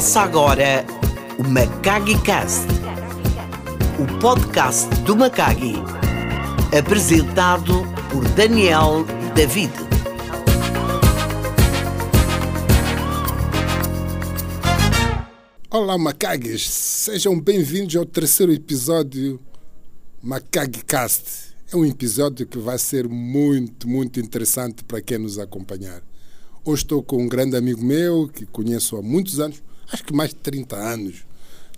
Começa agora o Macagi Cast, o podcast do Macagi, apresentado por Daniel David. Olá, Macagues! Sejam bem-vindos ao terceiro episódio Macagi Cast. É um episódio que vai ser muito, muito interessante para quem nos acompanhar. Hoje estou com um grande amigo meu que conheço há muitos anos, acho que mais de 30 anos.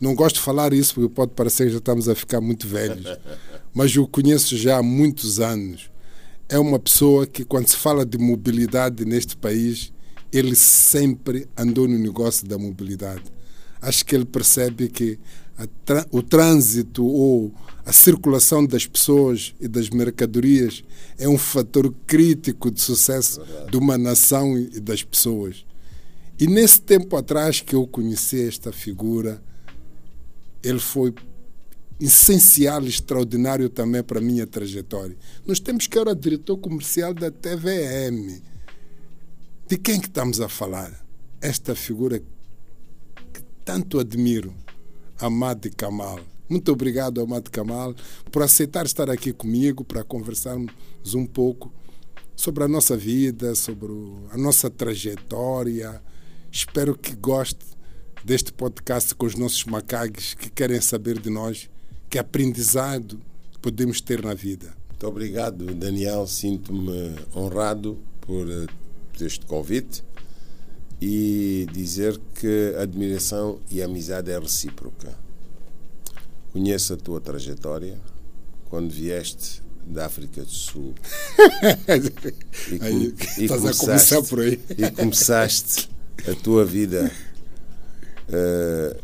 Não gosto de falar isso porque pode parecer que já estamos a ficar muito velhos, mas eu conheço já há muitos anos. É uma pessoa que, quando se fala de mobilidade neste país, ele sempre andou no negócio da mobilidade. Acho que ele percebe que o trânsito ou a circulação das pessoas e das mercadorias é um fator crítico de sucesso de uma nação e das pessoas. E nesse tempo atrás que eu conheci esta figura, ele foi essencial, extraordinário também para a minha trajetória. Nós temos que era diretor comercial da TVM. De quem que estamos a falar? Esta figura que tanto admiro, Amad Kamal. Muito obrigado, Amado Kamal, por aceitar estar aqui comigo para conversarmos um pouco sobre a nossa vida, sobre a nossa trajetória. Espero que goste deste podcast com os nossos macaques que querem saber de nós, que aprendizado podemos ter na vida. Muito obrigado, Daniel. Sinto-me honrado por eh, este convite e dizer que a admiração e a amizade é recíproca. Conheço a tua trajetória quando vieste da África do Sul. e, com, aí, e estás a começar por aí. e começaste a tua vida. Uh,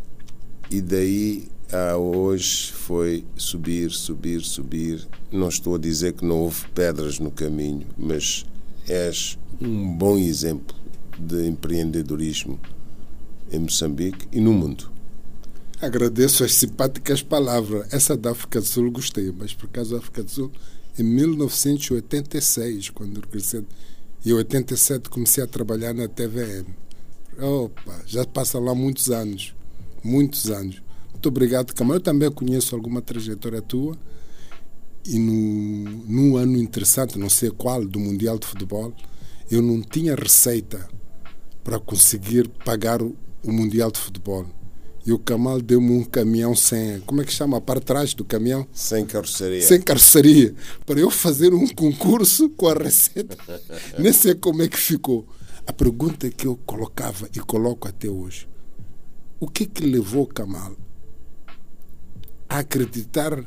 e daí a hoje foi subir, subir, subir. Não estou a dizer que não houve pedras no caminho, mas és um bom exemplo de empreendedorismo em Moçambique e no mundo. Agradeço as simpáticas palavras. Essa da África do Sul gostei, mas por causa da África do Sul, em 1986, quando regressei, e em 87 comecei a trabalhar na TVM. Opa, já passam lá muitos anos. Muitos anos. Muito obrigado, Camarão. Eu também conheço alguma trajetória tua. E no, num ano interessante, não sei qual, do Mundial de Futebol, eu não tinha receita para conseguir pagar o, o Mundial de Futebol e o Kamal deu-me um caminhão sem. Como é que chama? Para trás do caminhão? Sem carroceria. Sem carroceria. Para eu fazer um concurso com a receita. Nem sei como é que ficou. A pergunta que eu colocava e coloco até hoje: o que que levou Kamal a acreditar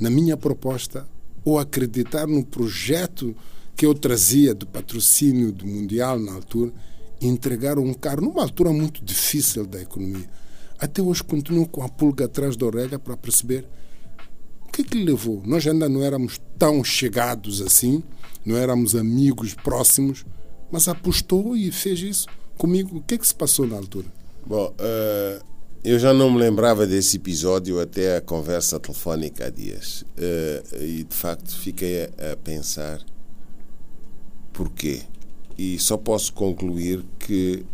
na minha proposta ou acreditar no projeto que eu trazia do patrocínio do Mundial na altura? entregaram um carro numa altura muito difícil da economia. Até hoje continuo com a pulga atrás da orelha para perceber o que que levou. Nós ainda não éramos tão chegados assim, não éramos amigos próximos, mas apostou e fez isso comigo. O que é que se passou na altura? Bom, uh, eu já não me lembrava desse episódio até a conversa telefónica há dias. Uh, e de facto fiquei a, a pensar porquê e só posso concluir que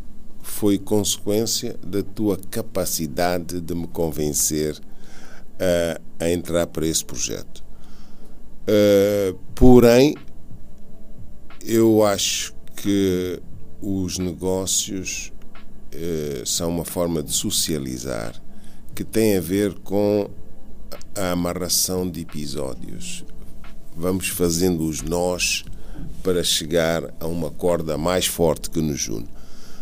foi consequência da tua capacidade de me convencer a, a entrar para esse projeto. Uh, porém, eu acho que os negócios uh, são uma forma de socializar que tem a ver com a amarração de episódios. Vamos fazendo os nós para chegar a uma corda mais forte que nos une.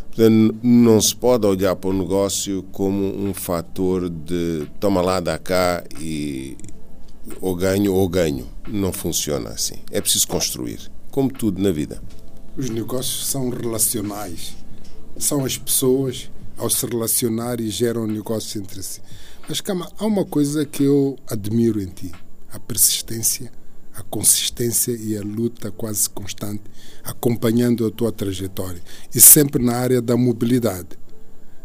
Portanto, não se pode olhar para o negócio como um fator de toma lá, dá cá e ou ganho ou ganho. Não funciona assim. É preciso construir, como tudo na vida. Os negócios são relacionais. São as pessoas ao se relacionar e geram negócios entre si. Mas calma, há uma coisa que eu admiro em ti: a persistência a consistência e a luta quase constante, acompanhando a tua trajetória e sempre na área da mobilidade.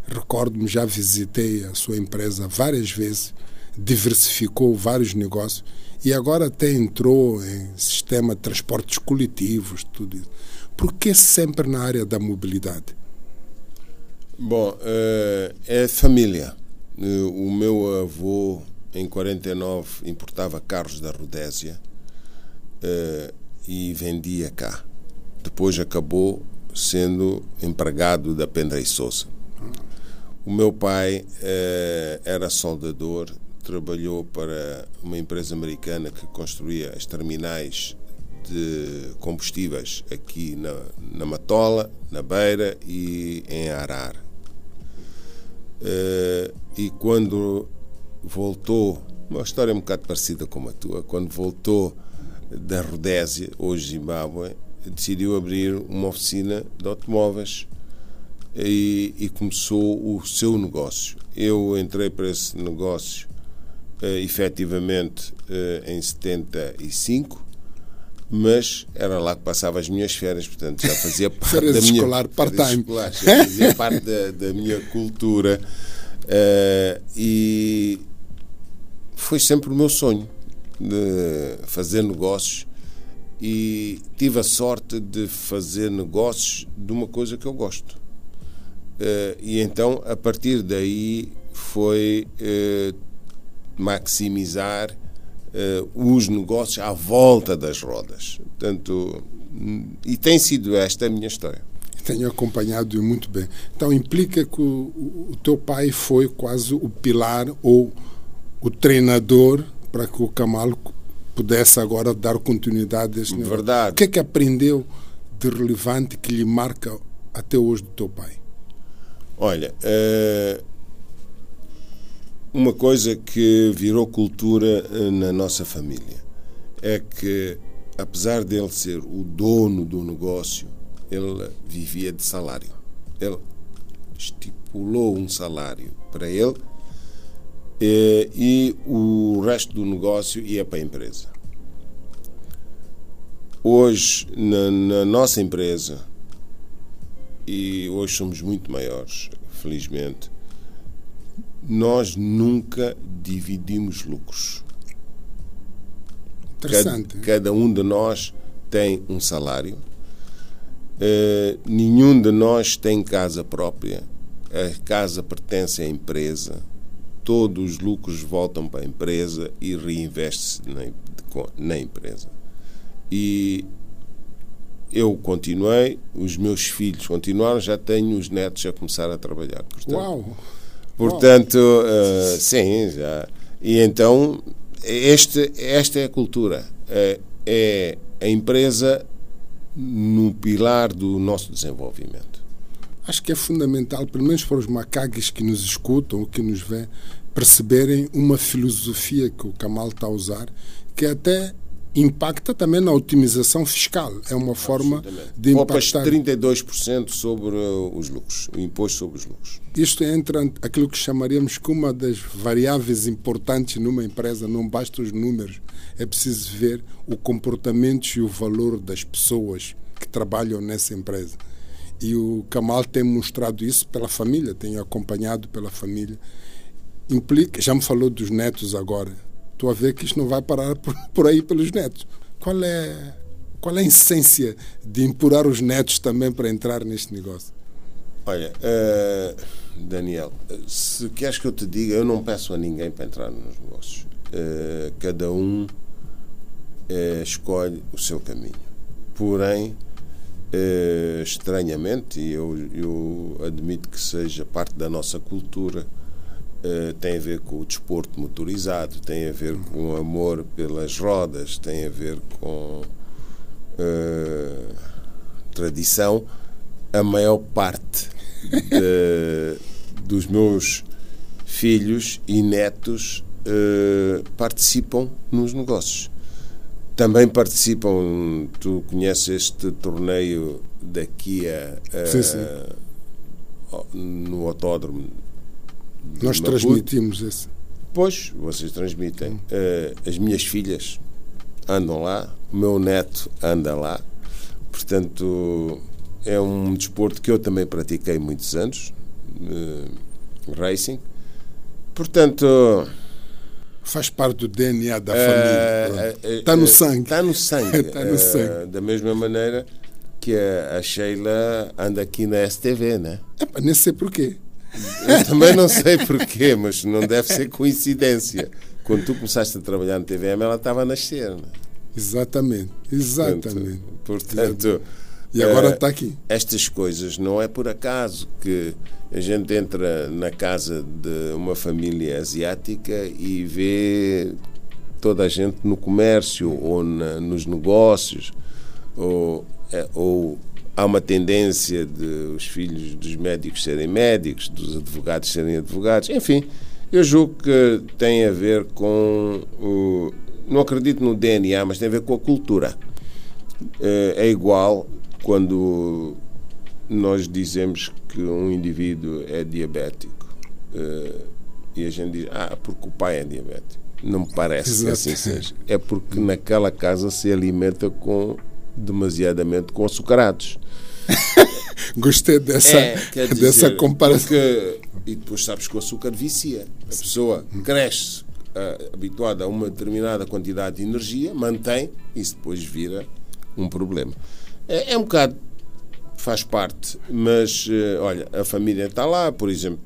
Recordo-me, já visitei a sua empresa várias vezes, diversificou vários negócios e agora até entrou em sistema de transportes coletivos, tudo isso. Por que sempre na área da mobilidade? Bom, uh, é família. Uh, o meu avô, em 49, importava carros da Rodésia uh, e vendia cá. Depois acabou sendo empregado da Pendra e Souza. O meu pai era soldador, trabalhou para uma empresa americana que construía as terminais de combustíveis aqui na, na Matola, na Beira e em Arar. Uh, e quando voltou, uma história um bocado parecida com a tua, quando voltou da Rodésia, hoje Zimbábue, decidiu abrir uma oficina de automóveis e, e começou o seu negócio. Eu entrei para esse negócio uh, efetivamente uh, em 75 mas era lá que passava as minhas férias, portanto já fazia parte da minha escolar part-time. Já fazia parte da, da minha cultura uh, e foi sempre o meu sonho de fazer negócios e tive a sorte de fazer negócios de uma coisa que eu gosto. Uh, e então, a partir daí, foi uh, maximizar os negócios à volta das rodas. Portanto, e tem sido esta a minha história. Tenho acompanhado muito bem. Então implica que o, o teu pai foi quase o pilar ou o treinador para que o Kamal pudesse agora dar continuidade a este negócio. Verdade. O que é que aprendeu de relevante que lhe marca até hoje do teu pai? Olha, uh, uma coisa que virou cultura eh, na nossa família é que, apesar dele ser o dono do negócio, ele vivia de salário. Ele estipulou um salário para ele e, eh, e o resto do negócio ia para a empresa. Hoje, na, na nossa empresa, e hoje somos muito maiores, felizmente, nós nunca dividimos lucros. Interessante. Cada, cada um de nós tem um salário. Uh, nenhum de nós tem casa própria. A casa pertence à empresa. Todos os lucros voltam para a empresa e reinveste-se na, na empresa. E eu continuei, os meus filhos continuaram, já tenho os netos a começar a trabalhar. Portanto, Uau! Portanto, uh, sim, já. E então, este, esta é a cultura. É, é a empresa no pilar do nosso desenvolvimento. Acho que é fundamental, pelo menos para os macaques que nos escutam ou que nos vêem, perceberem uma filosofia que o Kamal está a usar, que até impacta também na otimização fiscal. É uma forma de impactar. Poupas 32% sobre os lucros, o imposto sobre os lucros. Isto entra aquilo que chamaríamos que uma das variáveis importantes numa empresa, não basta os números, é preciso ver o comportamento e o valor das pessoas que trabalham nessa empresa. E o Kamal tem mostrado isso pela família, tenho acompanhado pela família. Implica, já me falou dos netos agora Estou a ver que isto não vai parar por, aí pelos netos. Qual é, qual é a essência de empurrar os netos também para entrar neste negócio? Olha, uh, Daniel, se queres que eu te diga, eu não peço a ninguém para entrar nos negócios. Uh, cada um uh, escolhe o seu caminho. Porém, estranhamente, e eu, eu admito que seja parte da nossa cultura, eh, tem a ver com o desporto motorizado, tem a ver com o amor pelas rodas, tem a ver com uh, tradição. A maior parte de, dos meus filhos e netos uh, participam nos negócios. Também participam, tu conheces este torneio daqui a, a sim, sim. no autódromo nós transmitimos esse. Pois, vocês transmitem. Uh, as minhas filhas andam lá, o meu neto anda lá. Portanto, é um desporto que eu também pratiquei muitos anos, uh, racing. Portanto. Faz parte do DNA da família. Está no sangue. Está no sangue. Está no sangue. da mesma maneira que a, a Sheila anda aqui na STV, né? Epa, nem sei porquê. Eu também não sei porquê, mas não deve ser coincidência. Quando tu começaste a trabalhar na TVM, ela estava a nascer. Né? Exatamente, exatamente. Portanto, e agora eh, está aqui. Estas coisas não é por acaso que a gente entra na casa de uma família asiática e vê toda a gente no comércio ou na, nos negócios, ou, é, ou há uma tendência de os filhos dos médicos serem médicos, dos advogados serem advogados, enfim, eu julgo que tem a ver com o. Não acredito no DNA, mas tem a ver com a cultura. É, é igual quando nós dizemos que um indivíduo é diabético é, e a gente diz, ah, porque o pai é diabético. Não me parece Exato. que assim seja. É porque naquela casa se alimenta com demasiadamente com açucarados. Gostei dessa, é, dizer, dessa comparação. Porque, e depois sabes que o açúcar vicia. A pessoa cresce uh, habituada a uma determinada quantidade de energia, mantém, e isso depois vira um problema. É, é um bocado, faz parte, mas uh, olha, a família está lá, por exemplo,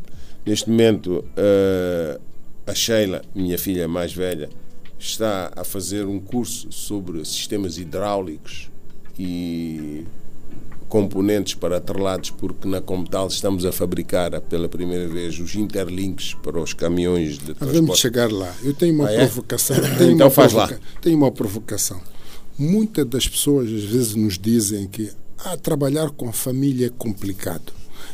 neste momento uh, a Sheila, minha filha mais velha, está a fazer um curso sobre sistemas hidráulicos e componentes para atrelados, porque na Comtal estamos a fabricar pela primeira vez os interlinks para os caminhões de transporte. Vamos chegar lá. Eu tenho uma ah, é? provocação. Tenho então uma faz provoca... lá. Tenho uma provocação. Muitas das pessoas às vezes nos dizem que ah, trabalhar com a família é complicado.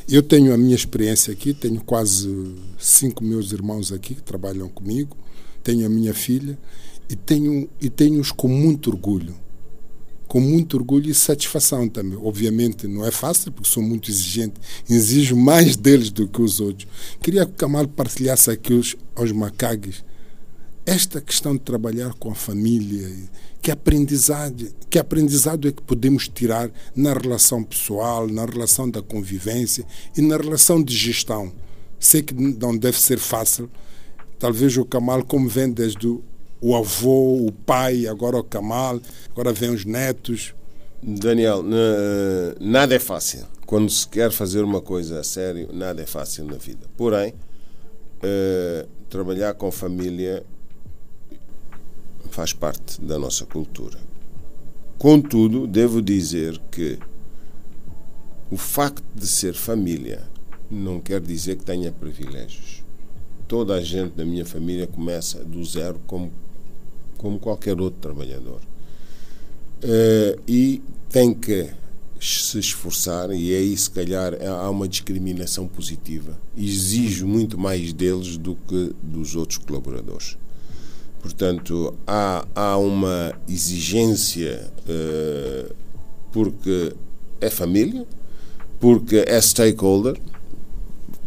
Eu tenho a minha experiência aqui, tenho quase cinco meus irmãos aqui que trabalham comigo, tenho a minha filha e tenho e tenho-os com muito orgulho com muito orgulho e satisfação também. Obviamente não é fácil, porque sou muito exigente, exijo mais deles do que os outros. Queria que o Kamal partilhasse aqui os, aos macagues esta questão de trabalhar com a família, que aprendizado, que aprendizado é que podemos tirar na relação pessoal, na relação da convivência e na relação de gestão. Sei que não deve ser fácil. Talvez o Kamal, como vem desde o o avô, o pai, agora o Kamal, agora vem os netos. Daniel, nada é fácil. Quando se quer fazer uma coisa a sério, nada é fácil na vida. Porém, uh, trabalhar com família faz parte da nossa cultura. Contudo, devo dizer que o facto de ser família não quer dizer que tenha privilégios. Toda a gente da minha família começa do zero como como qualquer outro trabalhador. Uh, e tem que se esforçar, e aí se calhar há uma discriminação positiva. Exijo muito mais deles do que dos outros colaboradores. Portanto, há, há uma exigência uh, porque é família, porque é stakeholder,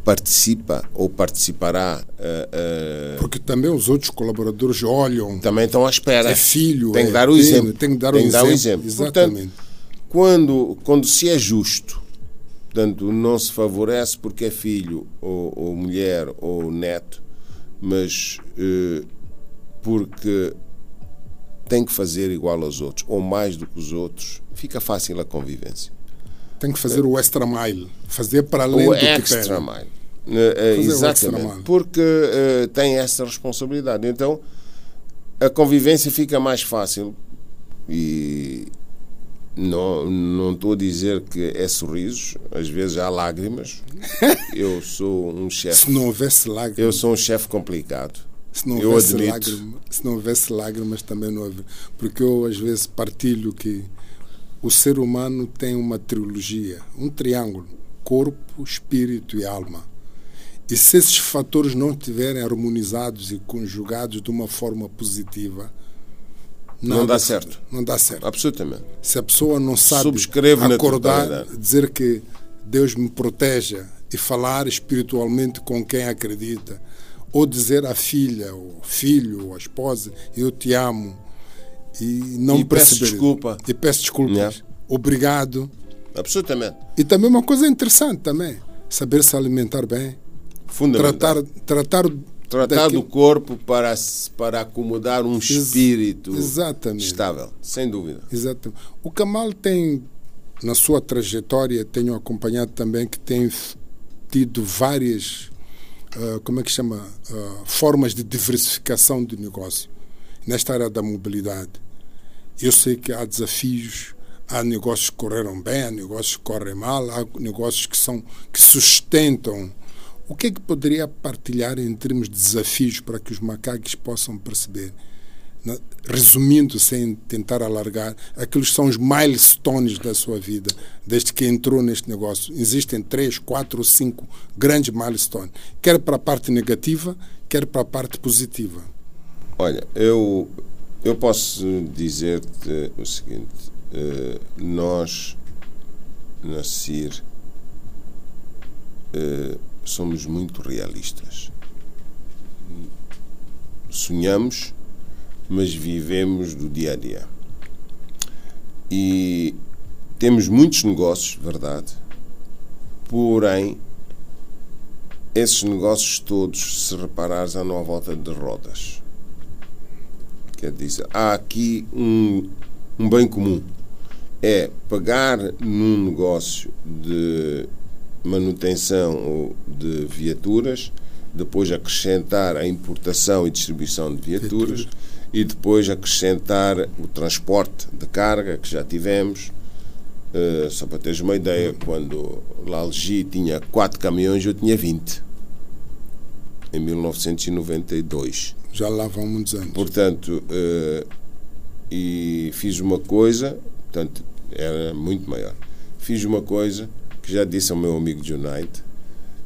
participa ou participará. Uh, uh, Porque também os outros colaboradores olham. Também estão à espera. É filho. Tem que é dar o exemplo. Tem que dar, tem o, exemplo. dar o exemplo. Exatamente. Portanto, quando, quando se é justo, portanto, não se favorece porque é filho, ou, ou mulher, ou neto, mas uh, porque tem que fazer igual aos outros, ou mais do que os outros, fica fácil a convivência. Tem que fazer o extra mile, fazer para além o do que extra mile. Uh, exatamente, porque uh, tem essa responsabilidade. Então a convivência fica mais fácil e não, não estou a dizer que é sorrisos, às vezes há lágrimas. Eu sou um chefe. Se não houvesse lágrimas. Eu sou um chefe complicado. Se não, eu admito. lágrimas, se não houvesse lágrimas também não havia. Porque eu às vezes partilho que o ser humano tem uma trilogia, um triângulo: corpo, espírito e alma. E se esses fatores não estiverem harmonizados e conjugados de uma forma positiva, não dá certo. Não dá certo. Absolutamente. Se a pessoa não sabe acordar, dizer que Deus me proteja e falar espiritualmente com quem acredita, ou dizer à filha, ou filho, ou à esposa, eu te amo, e não e peço desculpa. E peço desculpas. Yeah. Obrigado. Absolutamente. E também uma coisa interessante também, saber se alimentar bem Fundamental. Tratar, tratar, tratar do corpo para, para acomodar um espírito Exatamente. estável, sem dúvida. Exatamente. O Kamal tem na sua trajetória, tenho acompanhado também que tem tido várias, uh, como é que chama, uh, formas de diversificação do negócio nesta área da mobilidade. Eu sei que há desafios, há negócios que correram bem, há negócios que correm mal, há negócios que são que sustentam. O que é que poderia partilhar em termos de desafios para que os macacos possam perceber? resumindo, sem tentar alargar, aqueles são os milestones da sua vida, desde que entrou neste negócio. Existem três, quatro ou cinco grandes milestones, quer para a parte negativa, quer para a parte positiva. Olha, eu, eu posso dizer-te o seguinte: uh, nós, na CIR, uh, somos muito realistas. Sonhamos mas vivemos do dia a dia. E temos muitos negócios, verdade, porém, esses negócios todos, se reparares, andam à volta de rodas. Quer dizer, há aqui um, um bem comum. É pagar num negócio de manutenção de viaturas, depois acrescentar a importação e distribuição de viaturas e depois acrescentar o transporte de carga que já tivemos. Uh, só para teres uma ideia, quando Lalgi tinha quatro caminhões, eu tinha 20. Em 1992. Já lá vão muitos anos. Portanto, uh, e fiz uma coisa, portanto, era muito maior. Fiz uma coisa que já disse ao meu amigo Junite,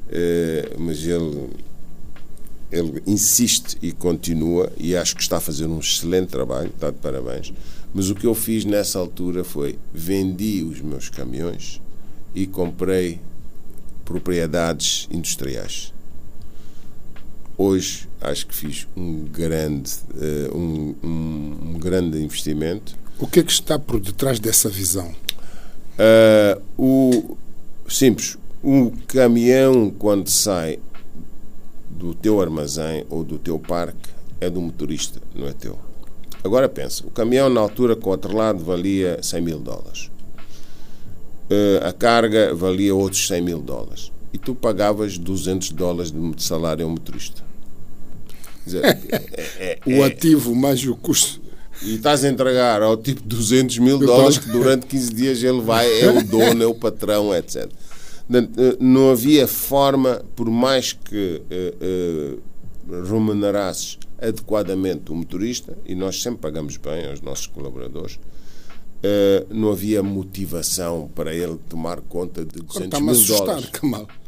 uh, mas ele ele insiste e continua e acho que está a fazer um excelente trabalho, está de parabéns. Mas o que eu fiz nessa altura foi vendi os meus caminhões e comprei propriedades industriais. Hoje acho que fiz um grande, uh, um, um, um, grande investimento. O que é que está por detrás dessa visão? Uh, o simples, o caminhão quando sai do teu armazém ou do teu parque é do motorista, não é teu. Agora pensa, o caminhão na altura com o atrelado valia 100 mil dólares. Uh, a carga valia outros 100 mil dólares. E tu pagavas 200 dólares de salário ao motorista. Dizer, é, é, é, o ativo mais o custo. E estás a entregar ao tipo 200 mil dólares que durante 15 dias ele vai, é o dono, é o patrão, etc. Eh, não havia forma, por mais que uh, uh, remunerasses adequadamente o motorista, e nós sempre pagamos bem aos nossos colaboradores, uh, não havia motivação para ele tomar conta de 200 mil dólares. Kamal. Está-me a assustar,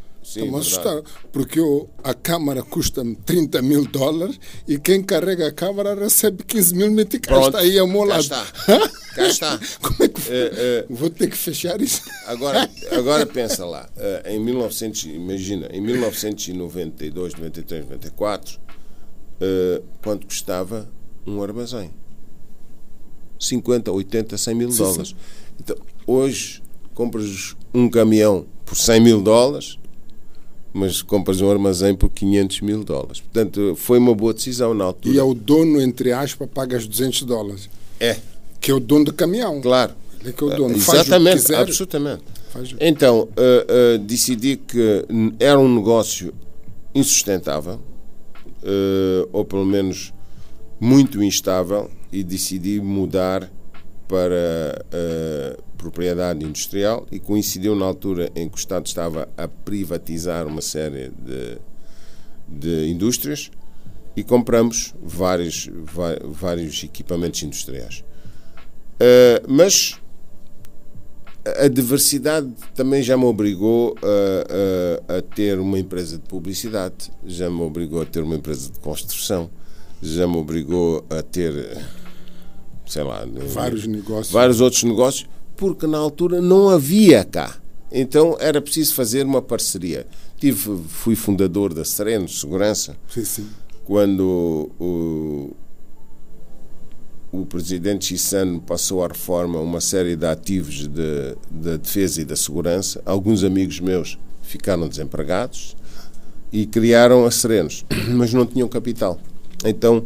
porque eu, a Câmara custa-me 30 mil dólares e quem carrega a Câmara recebe 15 mil meticais. Está aí a meu lado. Cá está. Cá está. Como é que uh, vou ter que fechar isso? Agora, agora pensa lá, uh, em 1900, imagina, em 1992, 93, 94, quanto custava um armazém? 50, 80, 100 mil sim, dólares. Sim. Então, hoje compras um caminhão por 100 mil dólares mas compras um armazém por 500 mil dólares. Portanto, foi uma boa decisão na altura. E é o dono, entre aspas, paga os 200 dólares. É. Que é o dono do caminhão. Claro. Ele é que é o dono. Exatamente, Faz o absolutamente. Faz... Então, uh, uh, decidi que era um negócio insustentável, uh, ou pelo menos muito instável, e decidi mudar para propriedade industrial e coincidiu na altura em que o Estado estava a privatizar uma série de, de indústrias e compramos vários, vários equipamentos industriais. Uh, mas a diversidade também já me obrigou a, a, a, ter uma empresa de publicidade, já me obrigou a ter uma empresa de construção, já me obrigou a ter, sei lá, vários negócios, vários outros negócios porque na altura não havia cá. Então era preciso fazer uma parceria. Tive, fui fundador da Sereno Segurança. Sim, sim. Quando o, o presidente Chissano passou à reforma uma série de ativos de, de defesa e da segurança, alguns amigos meus ficaram desempregados e criaram a Serenos, mas não tinham capital. Então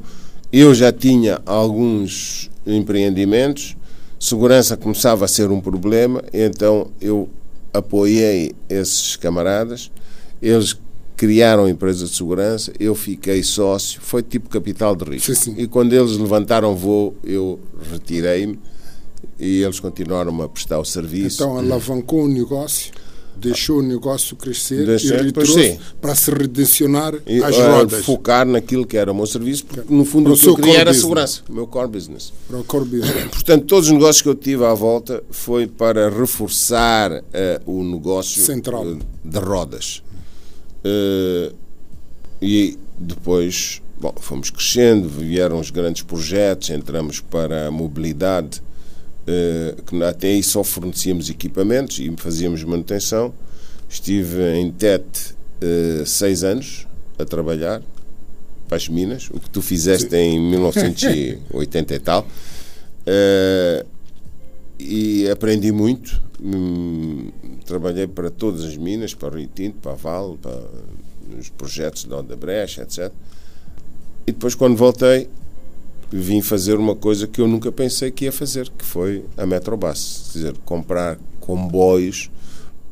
eu já tinha alguns empreendimentos Segurança começava a ser um problema, então eu apoiei esses camaradas, eles criaram empresa de segurança, eu fiquei sócio, foi tipo capital de risco. Sim, sim. E quando eles levantaram voo, eu retirei-me e eles continuaram a prestar o serviço. Então alavancou o negócio, deixou o negócio crescer Deixou, e sim. para se redirecionar E, às eh, rodas focar naquilo que era o meu serviço, porque no fundo Para o que eu queria era business. segurança, o meu core business. para o core business. Portanto, todos os negócios que eu tive à volta foi para reforçar eh, o negócio Central. eh, de rodas. Eh, e depois, bom, fomos crescendo, vieram os grandes projetos, entramos para a mobilidade, que até aí só fornecíamos equipamentos e fazíamos manutenção. Estive em Tete eh, seis anos a trabalhar para as Minas, o que tu fizeste em 1980 e tal. Eh, e aprendi muito. Hum, trabalhei para todas as minas, para o Rio Tinto, para a Vale, para os projetos da Odebrecht, etc. E depois, quando voltei, vim fazer uma coisa que eu nunca pensei que ia fazer, que foi a Metrobus. Quer dizer, comprar comboios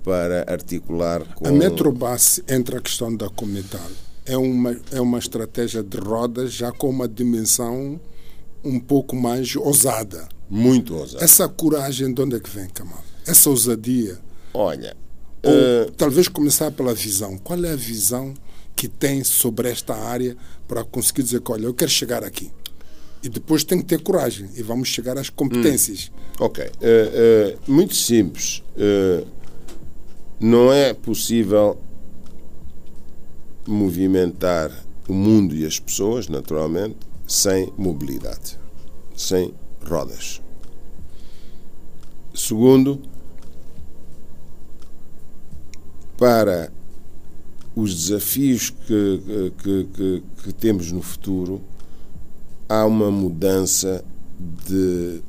para articular com... A Metrobus entra a questão da comunitária. É uma, é uma estratégia de rodas já com uma dimensão um pouco mais ousada. Muito ousado. Essa coragem de onde é que vem, Kamal? Essa ousadia? Olha, Ou eh, talvez começar pela visão. Qual é a visão que tem sobre esta área para conseguir dizer que, olha, eu quero chegar aqui? E depois tem que ter coragem e vamos chegar às competências. Ok. Eh, eh, muito simples. Eh, não é possível movimentar o mundo e as pessoas, naturalmente, sem mobilidade, sem rodas. Segundo, para os desafios que, que, que, que temos no futuro, há uma mudança de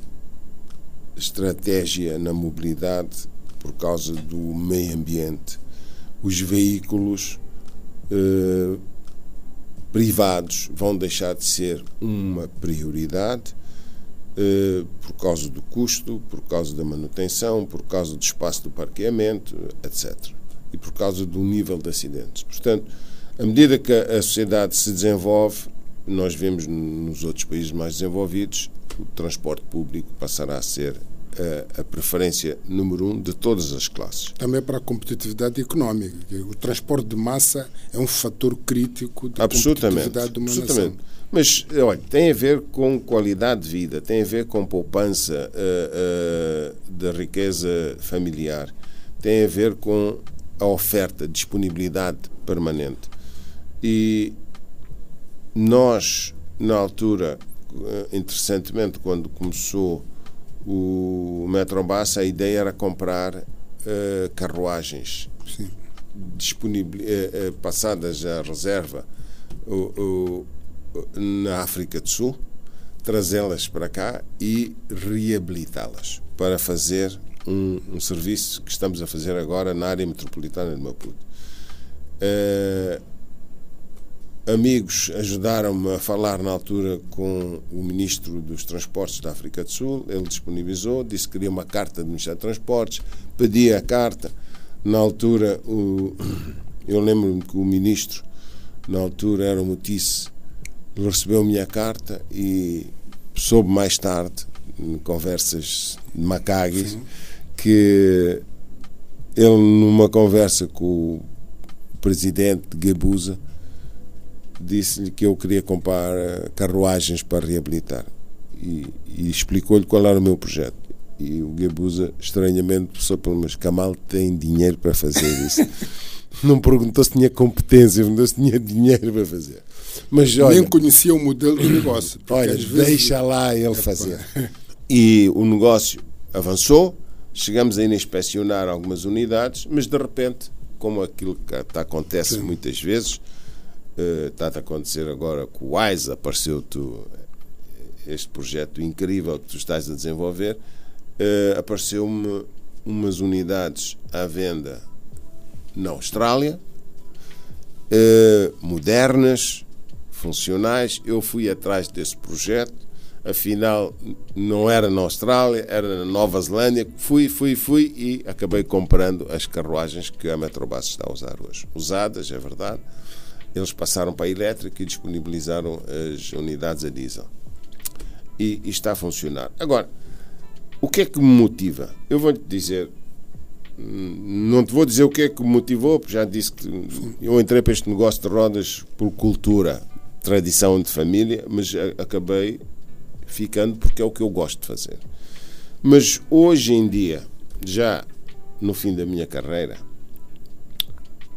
estratégia na mobilidade por causa do meio ambiente. Os veículos eh, privados vão deixar de ser uma prioridade eh, por causa do custo, por causa da manutenção, por causa do espaço do parqueamento, etc. E por causa do nível de acidentes. Portanto, à medida que a sociedade se desenvolve, nós vemos nos outros países mais desenvolvidos, o transporte público passará a ser a, a preferência número um de todas as classes. Também para a competitividade económica. O transporte de massa é um fator crítico da competitividade de uma absolutamente. nação. Mas, olha, tem a ver com qualidade de vida, tem a ver com poupança uh, uh, da riqueza familiar, tem a ver com a oferta, disponibilidade permanente. E nós, na altura, uh, interessantemente, quando começou o Metrobus, a ideia era comprar carruagens Sim. disponibil, passadas à reserva na África do Sul, trazê-las para cá e reabilitá-las para fazer um, um, serviço que estamos a fazer agora na área metropolitana de Maputo. Uh, amigos ajudaram-me a falar na altura com o Ministro dos Transportes da África do Sul, ele disponibilizou, disse que queria uma carta do Ministério de Transportes, pedi a carta, na altura o, eu lembro-me que o Ministro na altura era o Mutice, recebeu a minha carta e soube mais tarde, em conversas de Macagis, que ele, numa conversa com o presidente de Gabusa, disse-lhe que eu queria comprar eh, carruagens para reabilitar. E, e explicou-lhe qual era o meu projeto. E o Gabusa, estranhamente, pelo mas Kamal tem dinheiro para fazer isso. não perguntou se tinha competência, perguntou se tinha dinheiro para fazer. Mas olha, Nem conhecia o modelo do negócio. Olha, vezes- deixa lá ele fazer. E o negócio avançou, chegamos a inspecionar algumas unidades, mas de repente, como aquilo que acontece Sim. muitas vezes, está a acontecer agora com o WISE, apareceu tu, este projeto incrível que tu estás a desenvolver, eh, apareceu-me umas unidades à venda na Austrália, eh, modernas, funcionais. Eu fui atrás desse projeto, afinal não era na Austrália, era na Nova Zelândia. Fui, fui, fui e acabei comprando as carruagens que a Metrobus está a usar hoje. Usadas, é verdade. Eles passaram para a elétrica e disponibilizaram as unidades a diesel. E, e está a funcionar. Agora, o que é que me motiva? Eu vou-te dizer, não te vou dizer o que é que me motivou, porque já disse que eu entrei para este negócio de rodas por cultura, tradição de família, mas acabei ficando porque é o que eu gosto de fazer. Mas hoje em dia, já no fim da minha carreira,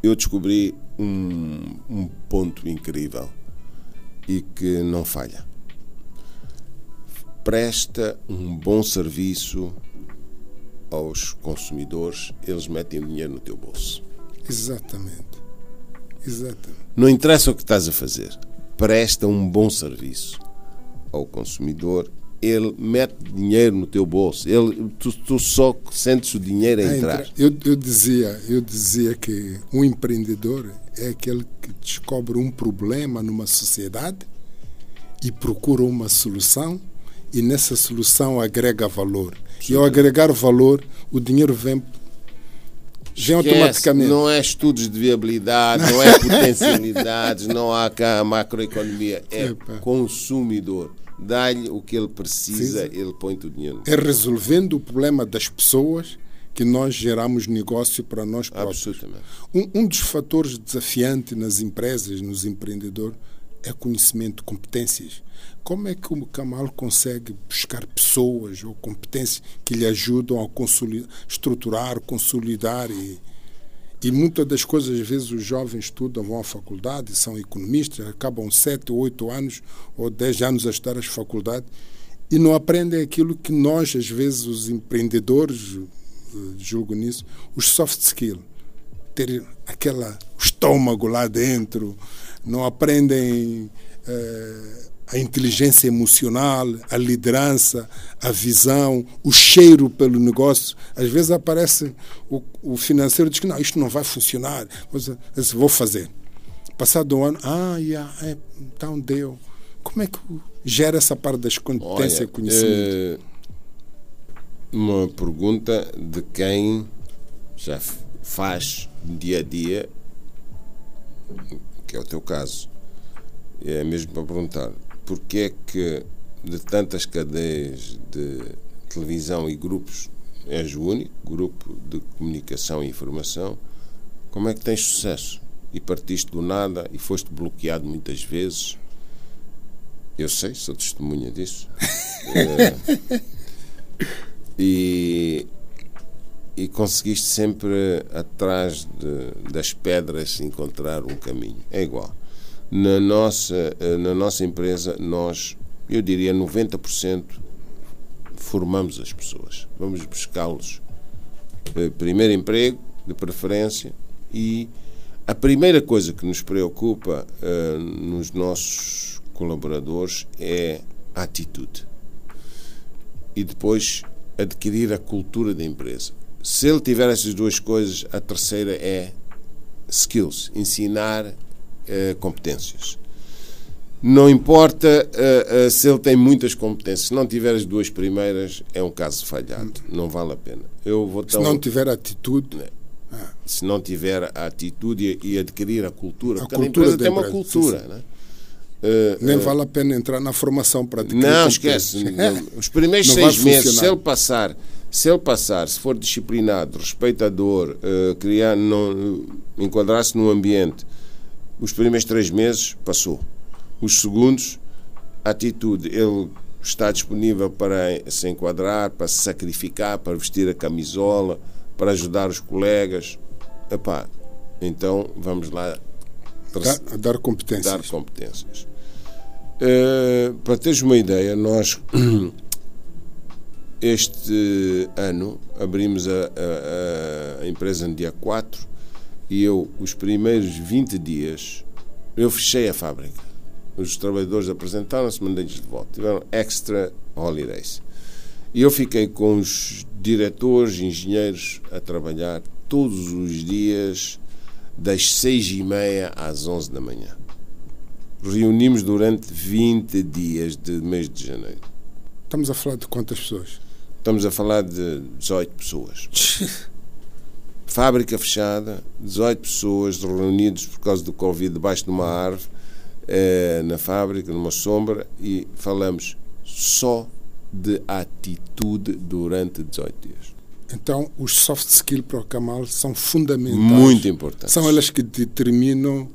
eu descobri um, um ponto incrível e que não falha. Presta um bom serviço aos consumidores, eles metem o dinheiro no teu bolso. Exatamente. Exatamente. Não interessa o que estás a fazer. Presta um bom serviço ao consumidor, ele mete dinheiro no teu bolso. Ele, tu, tu só sentes o dinheiro a entrar. Eu, eu, dizia, eu dizia que um empreendedor é aquele que descobre um problema numa sociedade e procura uma solução e nessa solução agrega valor. Sim. E ao agregar valor, o dinheiro vem Vem automaticamente. Não é estudos de viabilidade, não é potencialidades, não há cá macroeconomia, é Epa. consumidor dá-lhe o que ele precisa, Sim. ele põe o dinheiro. É resolvendo o problema das pessoas que nós geramos negócio para nós próprios. Absolutamente. Um, um dos fatores desafiantes nas empresas, nos empreendedores, é conhecimento, competências. Como é que o Kamal consegue buscar pessoas ou competências que lhe ajudam a consolidar, estruturar, consolidar e e muitas das coisas, às vezes, os jovens estudam, vão à faculdade, são economistas, acabam sete ou oito anos ou dez anos a estudar as faculdades e não aprendem aquilo que nós, às vezes, os empreendedores, eh, julgo nisso, os soft skills. Ter aquela estômago lá dentro, não aprendem. Eh, a inteligência emocional, a liderança, a visão, o cheiro pelo negócio. Às vezes aparece o, o financeiro diz que não, isto não vai funcionar, mas eu vou fazer. Passado um ano, ah, yeah, é, então deu. Como é que gera essa parte das competências e conhecimento? É uma pergunta de quem já faz dia a dia, que é o teu caso. É mesmo para perguntar porque é que de tantas cadeias de televisão e grupos és o único grupo de comunicação e informação, como é que tens sucesso? E partiste do nada e foste bloqueado muitas vezes. Eu sei, sou testemunha disso. é, e, e conseguiste sempre, atrás de, das pedras, encontrar um caminho. É igual. Na nossa, eh, na nossa empresa, nós, eu diria 90%, formamos as pessoas. Vamos buscá-los. Eh, primeiro emprego, de preferência, e a primeira coisa que nos preocupa uh, nos nossos colaboradores é a atitude. E depois adquirir a cultura da empresa. Se ele tiver essas duas coisas, a terceira é skills, ensinar eh, competências. Não importa uh, se ele tem muitas competências. Se não tiver as duas primeiras, é um caso falhado. Não vale a pena. Eu vou se não tiver atitude. Né? Ah. Se não tiver a atitude e, adquirir a cultura. A cultura empresa tem uma cultura. Sim, sim. Né? Uh, Nem vale a pena entrar na formação para adquirir Não, esquece. Os primeiros seis meses, se ele passar se ele passar, se for disciplinado, respeitador, uh, criar, não, enquadrar-se no ambiente, os primeiros três meses passou. Os segundos, a atitude, ele está disponível para se enquadrar, para se sacrificar, para vestir a camisola, para ajudar os colegas. Epá, então vamos lá dar, dar competências. Dar competências. Uh, para teres uma ideia, nós este ano abrimos a, a, a empresa no dia 4 e eu, os primeiros 20 dias, eu fechei a fábrica. Os trabalhadores apresentaram-se, mandei-lhes de volta. Tiveram extra holidays. E eu fiquei com os diretores, engenheiros a trabalhar todos os dias, das seis e meia às onze da manhã. Reunimos durante 20 dias de mês de janeiro. Estamos a falar de quantas pessoas? Estamos a falar de 18 pessoas. Fábrica fechada, 18 pessoas reunidos por causa do Covid debaixo de uma árvore, eh, na fábrica, numa sombra, e falamos só de atitude durante 18 dias. Então, os soft skills para o Kamal são fundamentais. Muito importantes. São elas que determinam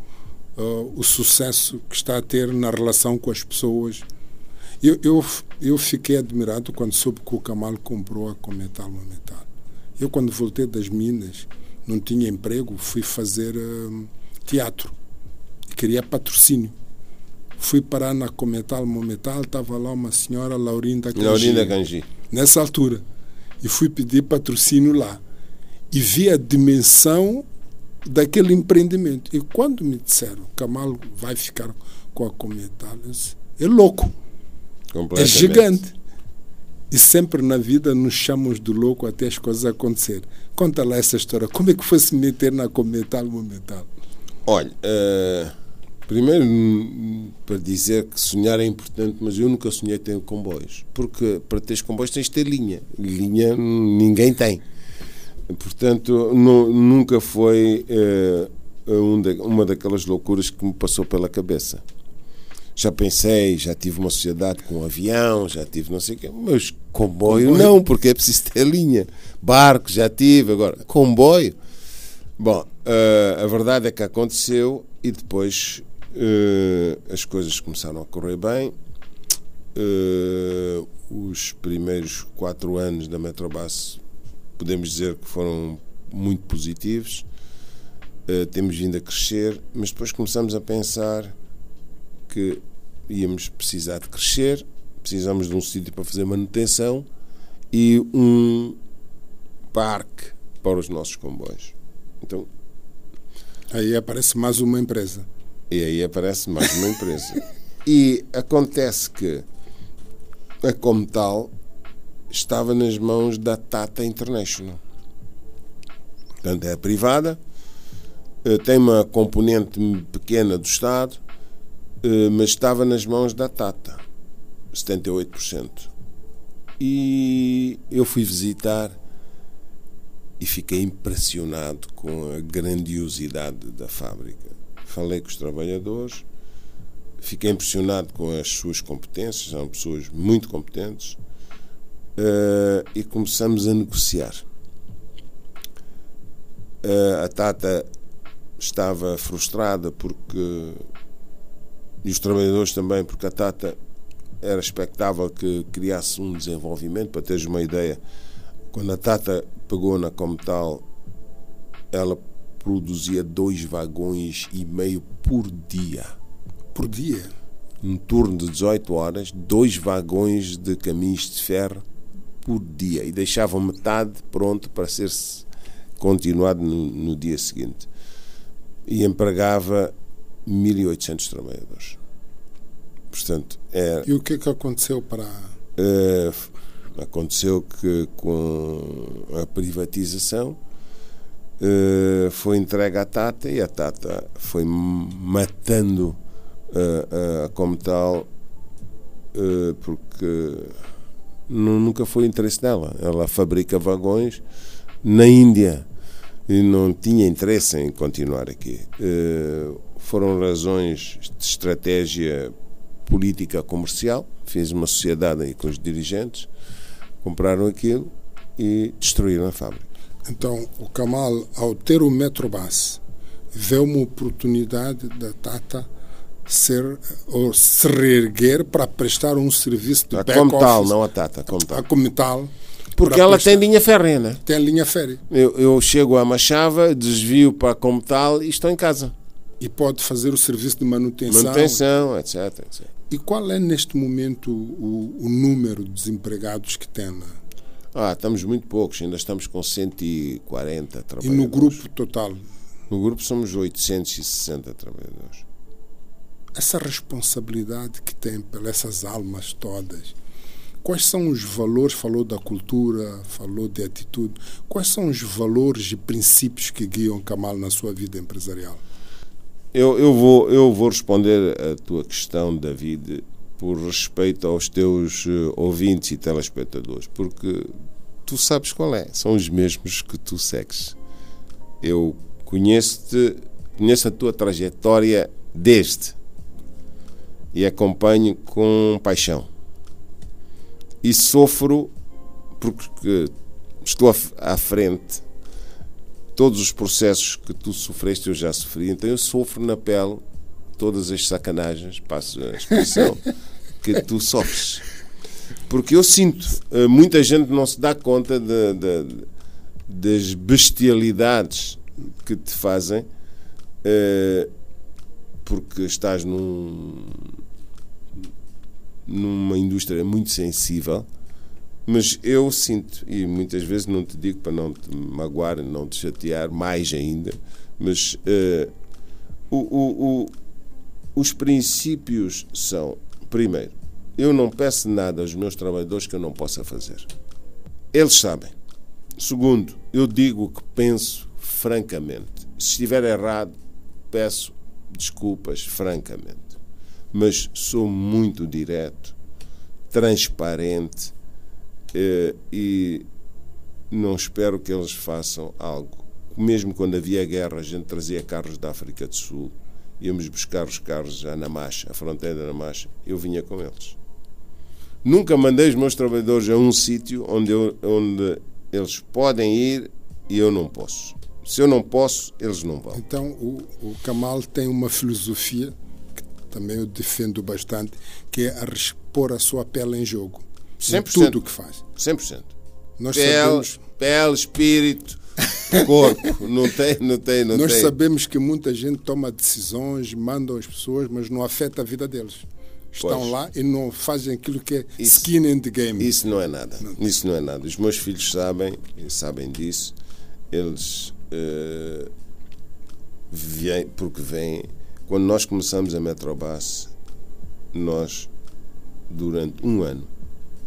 uh, o sucesso que está a ter na relação com as pessoas. Eu, eu, eu fiquei admirado quando soube que o Kamal comprou a Cometal Monumental. Eu, quando voltei das Minas, não tinha emprego, fui fazer uh, teatro. Queria patrocínio. Fui parar na Cometal Mometal, estava lá uma senhora, Laurinda Cangi. Laurinda Cangi. Nessa altura. E fui pedir patrocínio lá. E vi a dimensão daquele empreendimento. E quando me disseram, Kamal vai ficar com a Cometal, eu disse, é louco. É gigante. E sempre na vida nos chamamos de louco até as coisas acontecerem. Conta lá essa história. Como é que foi se meter na Cometal Mometal? Olha, uh, primeiro para dizer que sonhar é importante, mas eu nunca sonhei ter comboios. Porque para teres comboios tens de ter linha. Linha ninguém tem. Portanto, não, nunca foi uh, um uma daquelas loucuras que me passou pela cabeça já pensei, já tive uma sociedade com um avião, já tive não sei o quê, mas comboio, comboio, não, porque é preciso ter linha. Barco já tive, agora comboio. Bom, uh, a verdade é que aconteceu e depois uh, as coisas começaram a correr bem. Uh, os primeiros quatro anos da Metrobus podemos dizer que foram muito positivos. temos vindo a crescer, mas depois começamos a pensar que íamos precisar de crescer, precisamos de um sítio para fazer manutenção e um parque para os nossos comboios. Então, aí aparece mais uma empresa. E aí aparece mais uma empresa. e acontece que a como tal estava nas mãos da Tata International. Portanto, é privada, eh, tem uma componente pequena do Estado, mas estava nas mãos da Tata, 78%. E eu fui visitar e fiquei impressionado com a grandiosidade da fábrica. Falei com os trabalhadores, fiquei impressionado com as suas competências, são pessoas muito competentes, uh, e começamos a negociar. Uh, a Tata estava frustrada porque e os trabalhadores também, porque a Tata era expectável que criasse um desenvolvimento. Para teres uma ideia, quando a Tata pegou na como tal, ela produzia dois vagões e meio por dia. Por dia? Um turno de 18 horas, dois vagões de caminhos de ferro por dia e deixavam metade pronto para ser continuado no, no dia seguinte. E empregava 1.800 trabalhadores. Portanto, é, e o que é que aconteceu para. É, aconteceu que com a privatização é, foi entregue à Tata e a Tata foi matando a, como tal porque nunca foi interesse dela. Ela fabrica vagões na Índia e não tinha interesse em continuar aqui foram razões de estratégia política comercial. Fez uma sociedade aí com os dirigentes, compraram aquilo e destruíram a fábrica. Então, o Kamal, ao ter o Metrobus, vê uma oportunidade da Tata ser ou se reerguer para prestar um serviço de a back como tal, não a Tata, como tal. A como tal. Porque ela prestar. tem linha férrea, né? Tem linha férrea. Eu, eu chego a Machava, desvio para como tal e estou em casa e pode fazer o serviço de manutenção. Manutenção, etc. etc. E qual é neste momento o, o número de desempregados que tem lá? Ah, estamos muito poucos, ainda estamos com 140 trabalhadores. E no grupo total? No grupo somos 860 trabalhadores. Essa responsabilidade que tem pelas almas todas, quais são os valores? Falou da cultura, falou de atitude. Quais são os valores e princípios que guiam Kamal na sua vida empresarial? Eu, eu, vou, eu vou responder a tua questão, David, por respeito aos teus uh, ouvintes e telespectadores, porque tu sabes qual é, são os mesmos que tu segues. Eu conheço-te, conheço a tua trajetória desde e acompanho com paixão. E sofro porque estou à frente. Todos os processos que tu sofreste eu já sofri, então eu sofro na pele todas as sacanagens, passo a expressão, que tu sofres. Porque eu sinto, eh, muita gente não se dá conta de, de, das bestialidades que te fazem, eh, porque estás num, numa indústria muito sensível. Mas eu sinto, e muitas vezes não te digo para não te magoar, não te chatear mais ainda, mas uh, o, o, o, os princípios são: primeiro, eu não peço nada aos meus trabalhadores que eu não possa fazer. Eles sabem. Segundo, eu digo o que penso francamente. Se estiver errado, peço desculpas francamente. Mas sou muito direto, transparente e não espero que eles façam algo. Mesmo quando havia guerra, a gente trazia carros da África do Sul, íamos buscar os carros à Namacha, a fronteira da Namacha, eu vinha com eles. Nunca mandei os meus trabalhadores a um sítio onde, onde eles podem ir e eu não posso. Se eu não posso, eles não vão. Então o, o Kamal tem uma filosofia que também eu defendo bastante, que é a pôr a sua pele em jogo. 100%. Em tudo o que faz. 100%. Nós pele, sabemos... pele, espírito, corpo. não tem, não tem, não Nós tem. sabemos que muita gente toma decisões, mandam as pessoas, mas não afeta a vida deles. Estão pois. lá e não fazem aquilo que é isso, skin in the game. Isso não é nada. Não. Isso não é nada. Os meus filhos sabem, sabem disso. Eles uh, vêm, porque vêm. Quando nós começamos a Metrobus, nós, durante um ano,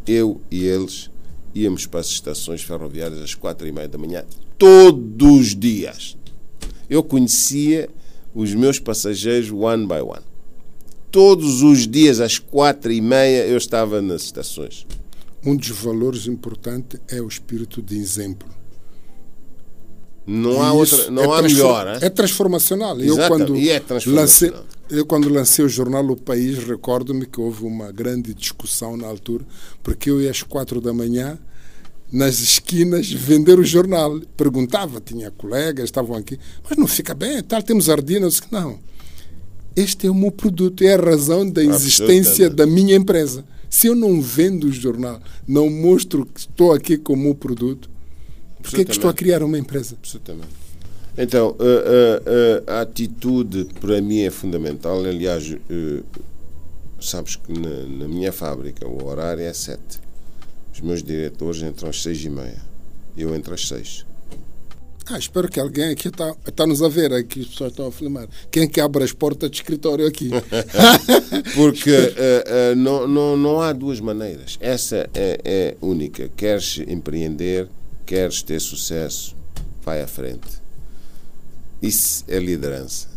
eu e eles íamos para as estações ferroviárias às quatro e meia da manhã, todos os dias. Eu conhecia os meus passageiros one by one. Todos os dias, às quatro e meia, eu estava nas estações. Um dos valores importantes é o espírito de exemplo. Não há, outra, não é há melhor. É, é transformacional. Eu, quando e é transformacional. Lancei, eu, quando lancei o jornal O País, recordo-me que houve uma grande discussão na altura, porque eu ia às quatro da manhã nas esquinas vender o jornal. Perguntava, tinha colegas, estavam aqui, mas não fica bem, tal, temos ardinas. Não. Este é o meu produto, é a razão da existência da minha empresa. Se eu não vendo o jornal, não mostro que estou aqui com o meu produto, por que é que estou a criar uma empresa? Absolutamente. Então, a, a, a, atitude para mim é fundamental. Aliás, sabes que na, na, minha fábrica o horário é sete. Os meus diretores entram às seis e meia. Eu entro às seis. Ah, espero que alguém aqui está tá nos a ver, aqui as pessoas estão a filmar. Quem é que abre as portas de escritório aqui? Porque uh, uh, não, não, não há duas maneiras. Essa é, é única. Queres empreender, queres ter sucesso, vai à frente isso é liderança.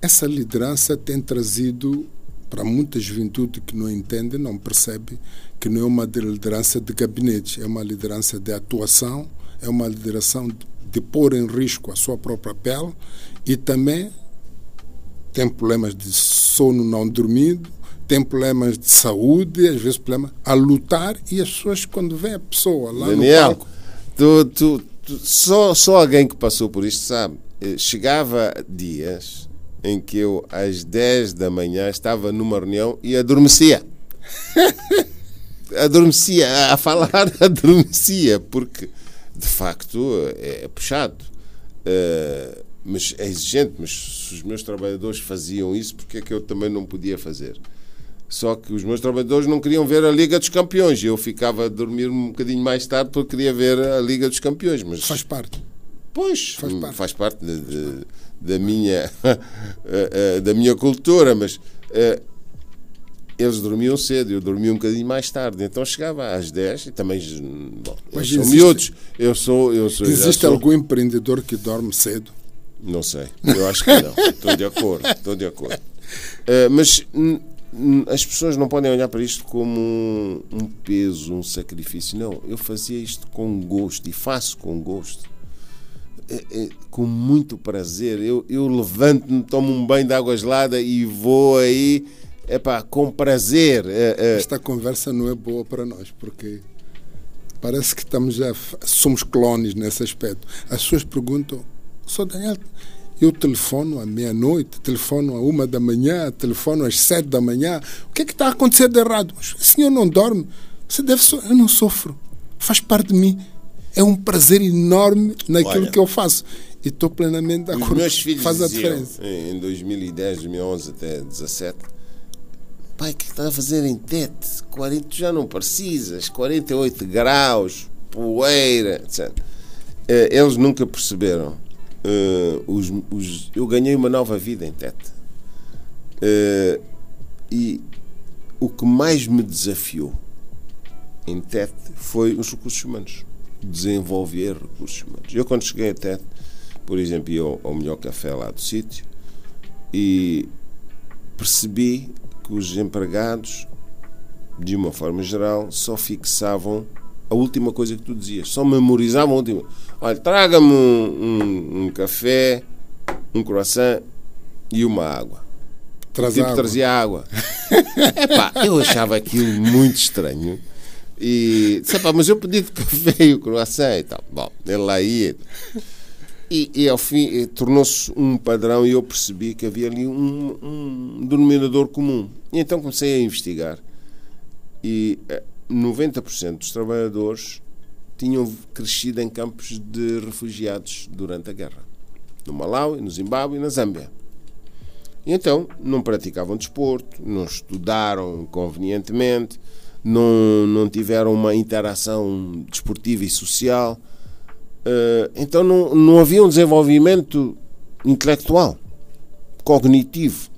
Essa liderança tem trazido para muita juventude que não entende, não percebe que não é uma liderança de gabinete, é uma liderança de atuação, é uma liderança de, pôr em risco a sua própria pele e também tem problemas de sono não dormido, tem problemas de saúde, às vezes problemas a lutar e as pessoas quando vê a pessoa lá Daniel, no palco... Tu, tu, tu, só, só alguém que passou por isto sabe eh, chegava dias em que eu, às 10 da manhã, estava numa reunião e adormecia. adormecia, a falar, adormecia, porque de facto é, é puxado. Uh, mas é exigente, mas se os meus trabalhadores faziam isso, porque é que eu também não podia fazer? Só que os meus trabalhadores não queriam ver a Liga dos Campeões. Eu ficava a dormir um bocadinho mais tarde porque queria ver a Liga dos Campeões. Mas faz parte. Pois, faz parte, faz parte de, de, da, minha, eh, eh, da minha cultura, mas uh, eles dormiam cedo, eu dormia um bocadinho mais tarde, então chegava às 10 e também, bom, mas são miúdos, eu sou... Eu sou existe sou, algum empreendedor que dorme cedo? Não sei, eu acho que não, estou de acordo, estou de acordo. Uh, mas as pessoas não podem olhar para isto como um, um, peso, um sacrifício. Não, eu fazia isto com gosto e faço com gosto. É, é, com muito prazer. Eu, eu levanto-me, tomo um banho de água gelada e vou aí epá, com prazer. É, é. Esta conversa não é boa para nós, porque parece que estamos a, somos clones nesse aspecto. As pessoas perguntam, sou Daniel, eu telefono à meia-noite, telefono à uma da manhã, telefono às sete da manhã. O que é que está a acontecer de errado? Mas o senhor não dorme? Você deve so Eu não sofro. Faz parte de mim. É um prazer enorme naquilo Olha, que eu faço. E estou plenamente de acordo. Meus filhos Faz a diferença. Em 2010, 2011 até 2017, pai, o que está a fazer em Tete? 40, já não precisas, 48 graus, poeira, etc. Eh, eles nunca perceberam Uh, os, os, eu ganhei uma nova vida em Tete. Uh, e o que mais me desafiou em Tete foi os recursos humanos. Desenvolver recursos humanos. Eu, quando cheguei a Tete, por exemplo, ia ao, ao melhor café lá do sítio e percebi que os empregados, de uma forma geral, só fixavam a última coisa que tu dizias. Só memorizavam a última. Olha, traga-me um, um, um, café, um croissant e uma água. Traz tipo, água. trazia água. Epá, eu achava aquilo muito estranho. E disse, mas eu pedi de café e o croissant e tal. Bom, ele lá ia. E, e ao fim tornou-se um padrão e eu percebi que havia ali um, um denominador comum. E então comecei a investigar. E eh, 90% dos trabalhadores tinham crescido em campos de refugiados durante a guerra. No Malawi, no Zimbábue e na Zâmbia. Então não praticavam desporto, não estudaram convenientemente, não, não tiveram uma interação desportiva e social. Eh, então não, não havia um desenvolvimento intelectual, cognitivo.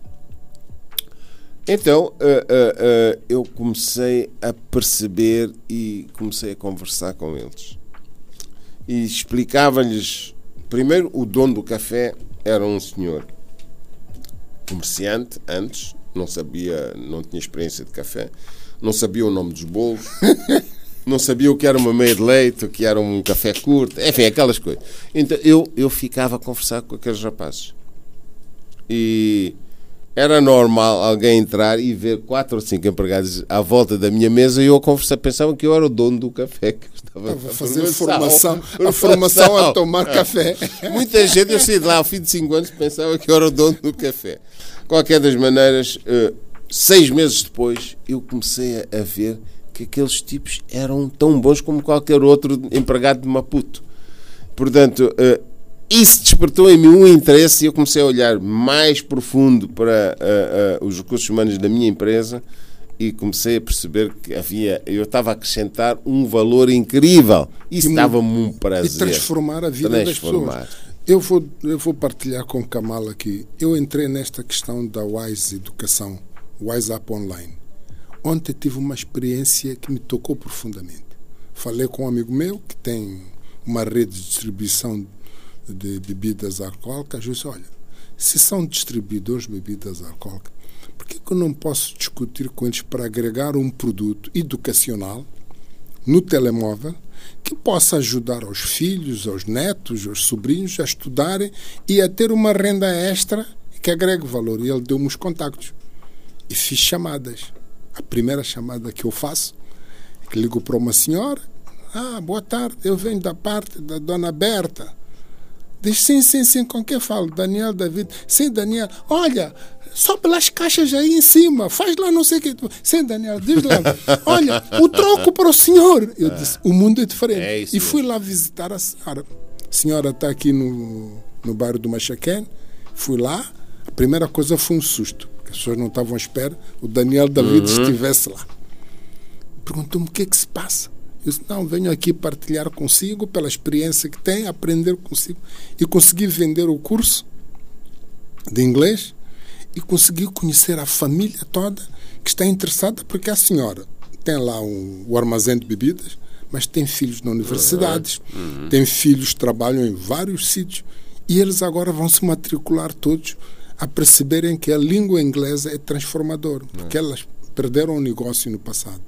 Então uh, uh, uh, eu comecei a perceber e comecei a conversar com eles. E explicava-lhes. Primeiro, o dono do café era um senhor comerciante antes, não sabia, não tinha experiência de café, não sabia o nome dos bolos, não sabia o que era uma meia de leite, o que era um café curto, enfim, aquelas coisas. Então eu, eu ficava a conversar com aqueles rapazes. E era normal alguém entrar e ver quatro ou cinco empregados à volta da minha mesa e eu a conversar, pensavam que eu era o dono do café que estava a fazer formação, a formação a tomar café. Muita gente, eu saí de lá ao fim de cinco anos, pensava que eu era o dono do café. Qualquer das maneiras, eh, seis meses depois, eu comecei a ver que aqueles tipos eram tão bons como qualquer outro empregado de Maputo. Portanto, eh, isso despertou em mim um interesse e eu comecei a olhar mais profundo para uh, uh, os recursos humanos da minha empresa e comecei a perceber que havia, eu estava a acrescentar um valor incrível. Isso estava-me um prazer. E transformar a vida transformar. das pessoas. Eu vou, eu vou partilhar com o Kamal aqui. Eu entrei nesta questão da Wise Educação, Wise Up Online. Ontem tive uma experiência que me tocou profundamente. Falei com um amigo meu que tem uma rede de distribuição de bebidas alcoólicas, eu disse, olha, se são distribuidores de bebidas alcoólicas, por que, que eu não posso discutir com eles para agregar um produto educacional no telemóvel que possa ajudar aos filhos, aos netos, aos sobrinhos a estudarem e a ter uma renda extra que agregue valor. E ele deu-me os contactos. E fiz chamadas. A primeira chamada que eu faço é que ligo para uma senhora. Ah, boa tarde, eu venho da parte da dona Berta. Diz sim, sim, sim, com quem falo? Daniel, David. Sim, Daniel. Olha, só pelas caixas aí em cima, faz lá não sei o que. Sim, Daniel, diz lá. Olha, o troco para o senhor. Eu disse, o mundo é diferente. É e fui lá visitar a senhora. A senhora está aqui no, no bairro do Machaquén. Fui lá. A primeira coisa foi um susto, porque as pessoas não estavam à espera. O Daniel David uhum. estivesse lá. Perguntou-me o que é que se passa. Eu disse, não, venho aqui partilhar consigo, pela experiência que tem, aprender consigo. E consegui vender o curso de inglês e consegui conhecer a família toda que está interessada, porque a senhora tem lá um, o armazém de bebidas, mas tem filhos na universidades, uhum. tem filhos que trabalham em vários sítios, e eles agora vão se matricular todos a perceberem que a língua inglesa é transformadora, porque elas perderam o negócio no passado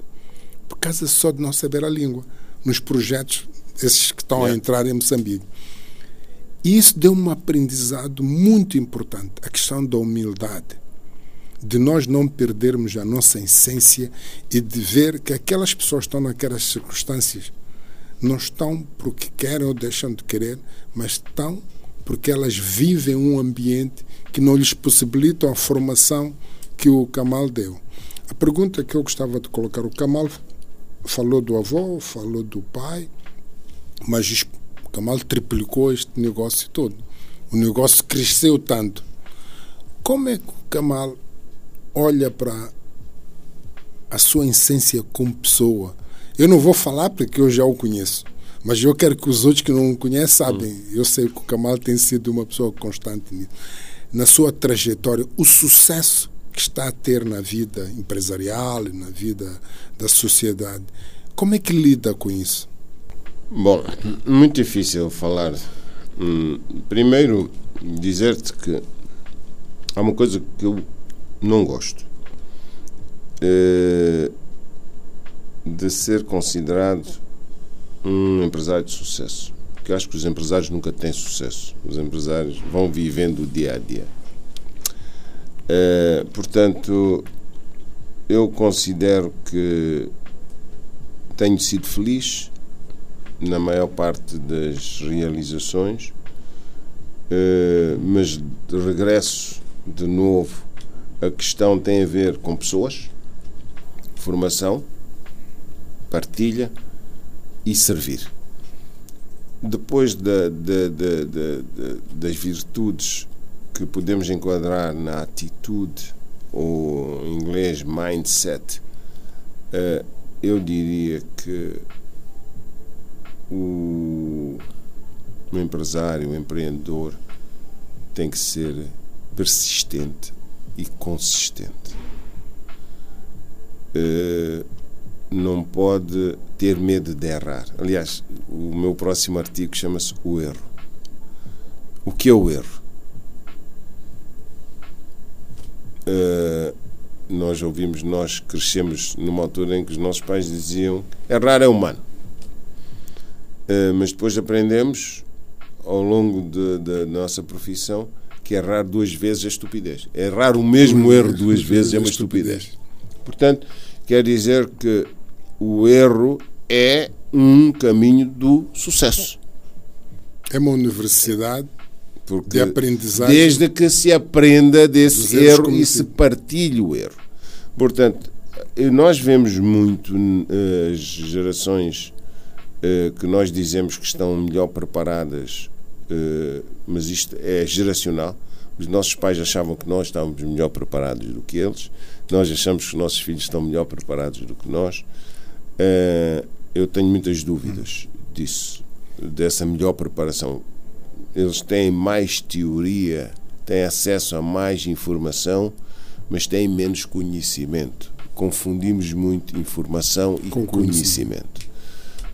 por causa só de não saber a língua, nos projetos esses que estão Yeah. a entrar em Moçambique. E isso deu um aprendizado muito importante, a questão da humildade, de nós não perdermos a nossa essência e de ver que aquelas pessoas estão naquelas circunstâncias não estão porque querem ou deixam de querer, mas estão porque elas vivem um ambiente que não lhes possibilita a formação que o Kamal deu. A pergunta que eu gostava de colocar, o Kamal falou do avô, falou do pai, mas Kamal triplicou este negócio todo. O negócio cresceu tanto. Como é que o Kamal olha para a sua essência como pessoa? Eu não vou falar porque eu já o conheço, mas eu quero que os outros que não o conhecem sabem. Eu sei que o Kamal tem sido uma pessoa constante nisso. Na sua trajetória, o sucesso que está a ter na vida empresarial e na vida da sociedade, como é que lida com isso? Bom, muito difícil falar. Hum, Primeiro, dizer-te que há uma coisa que eu não gosto. Eh, de ser considerado um empresário de sucesso. Porque acho que os empresários nunca têm sucesso. Os empresários vão vivendo o dia a dia. Eh, portanto, eu considero que tenho sido feliz na maior parte das realizações, eh, mas de regresso de novo, a questão tem a ver com pessoas, formação, partilha e servir. Depois da- da- da- da- da- das virtudes que podemos enquadrar na atitude, ou em inglês mindset, eh, eu diria que o, empresário, o empreendedor, tem que ser persistente e consistente. Eh, não pode ter medo de errar. Aliás, o meu próximo artigo chama-se O Erro. O que é o erro? Eh, nós ouvimos, nós crescemos numa altura em que os nossos pais diziam errar é humano. Eh, mas depois aprendemos, ao longo da nossa profissão, que errar duas vezes é estupidez. Errar o mesmo erro duas vezes é uma estupidez. Portanto, quer dizer que o erro é um caminho do sucesso. É uma universidade Porque de aprendizagem. desde que se aprenda desse erro e se partilhe o erro. Portanto, eh, nós vemos muito eh, as gerações eh, que nós dizemos que estão melhor preparadas, mas isto é geracional. Os nossos pais achavam que nós estávamos melhor preparados do que eles, nós achamos que os nossos filhos estão melhor preparados do que nós. Eu tenho muitas dúvidas disso, dessa melhor preparação eles têm mais teoria, têm acesso a mais informação, mas têm menos conhecimento. Confundimos muito informação e Com conhecimento.